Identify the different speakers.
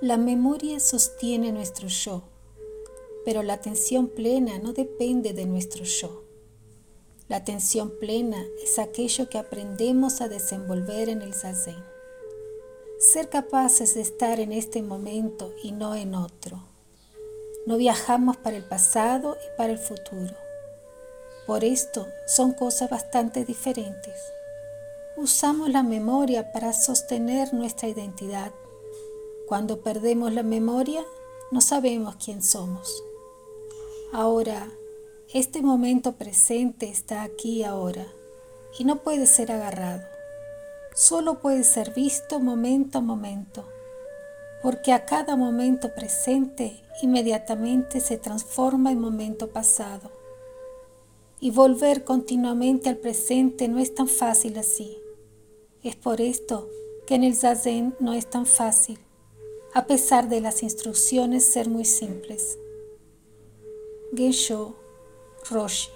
Speaker 1: La memoria sostiene nuestro yo, pero la atención plena no depende de nuestro yo. La atención plena es aquello que aprendemos a desenvolver en el zazen. Ser capaces de estar en este momento y no en otro. No viajamos para el pasado y para el futuro. Por esto son cosas bastante diferentes. Usamos la memoria para sostener nuestra identidad cuando perdemos la memoria, no sabemos quién somos. Ahora, este momento presente está aquí ahora y no puede ser agarrado. Solo puede ser visto momento a momento, porque a cada momento presente inmediatamente se transforma en momento pasado. Y volver continuamente al presente no es tan fácil así. Es por esto que en el zazen no es tan fácil a pesar de las instrucciones ser muy simples. Gensho Roshi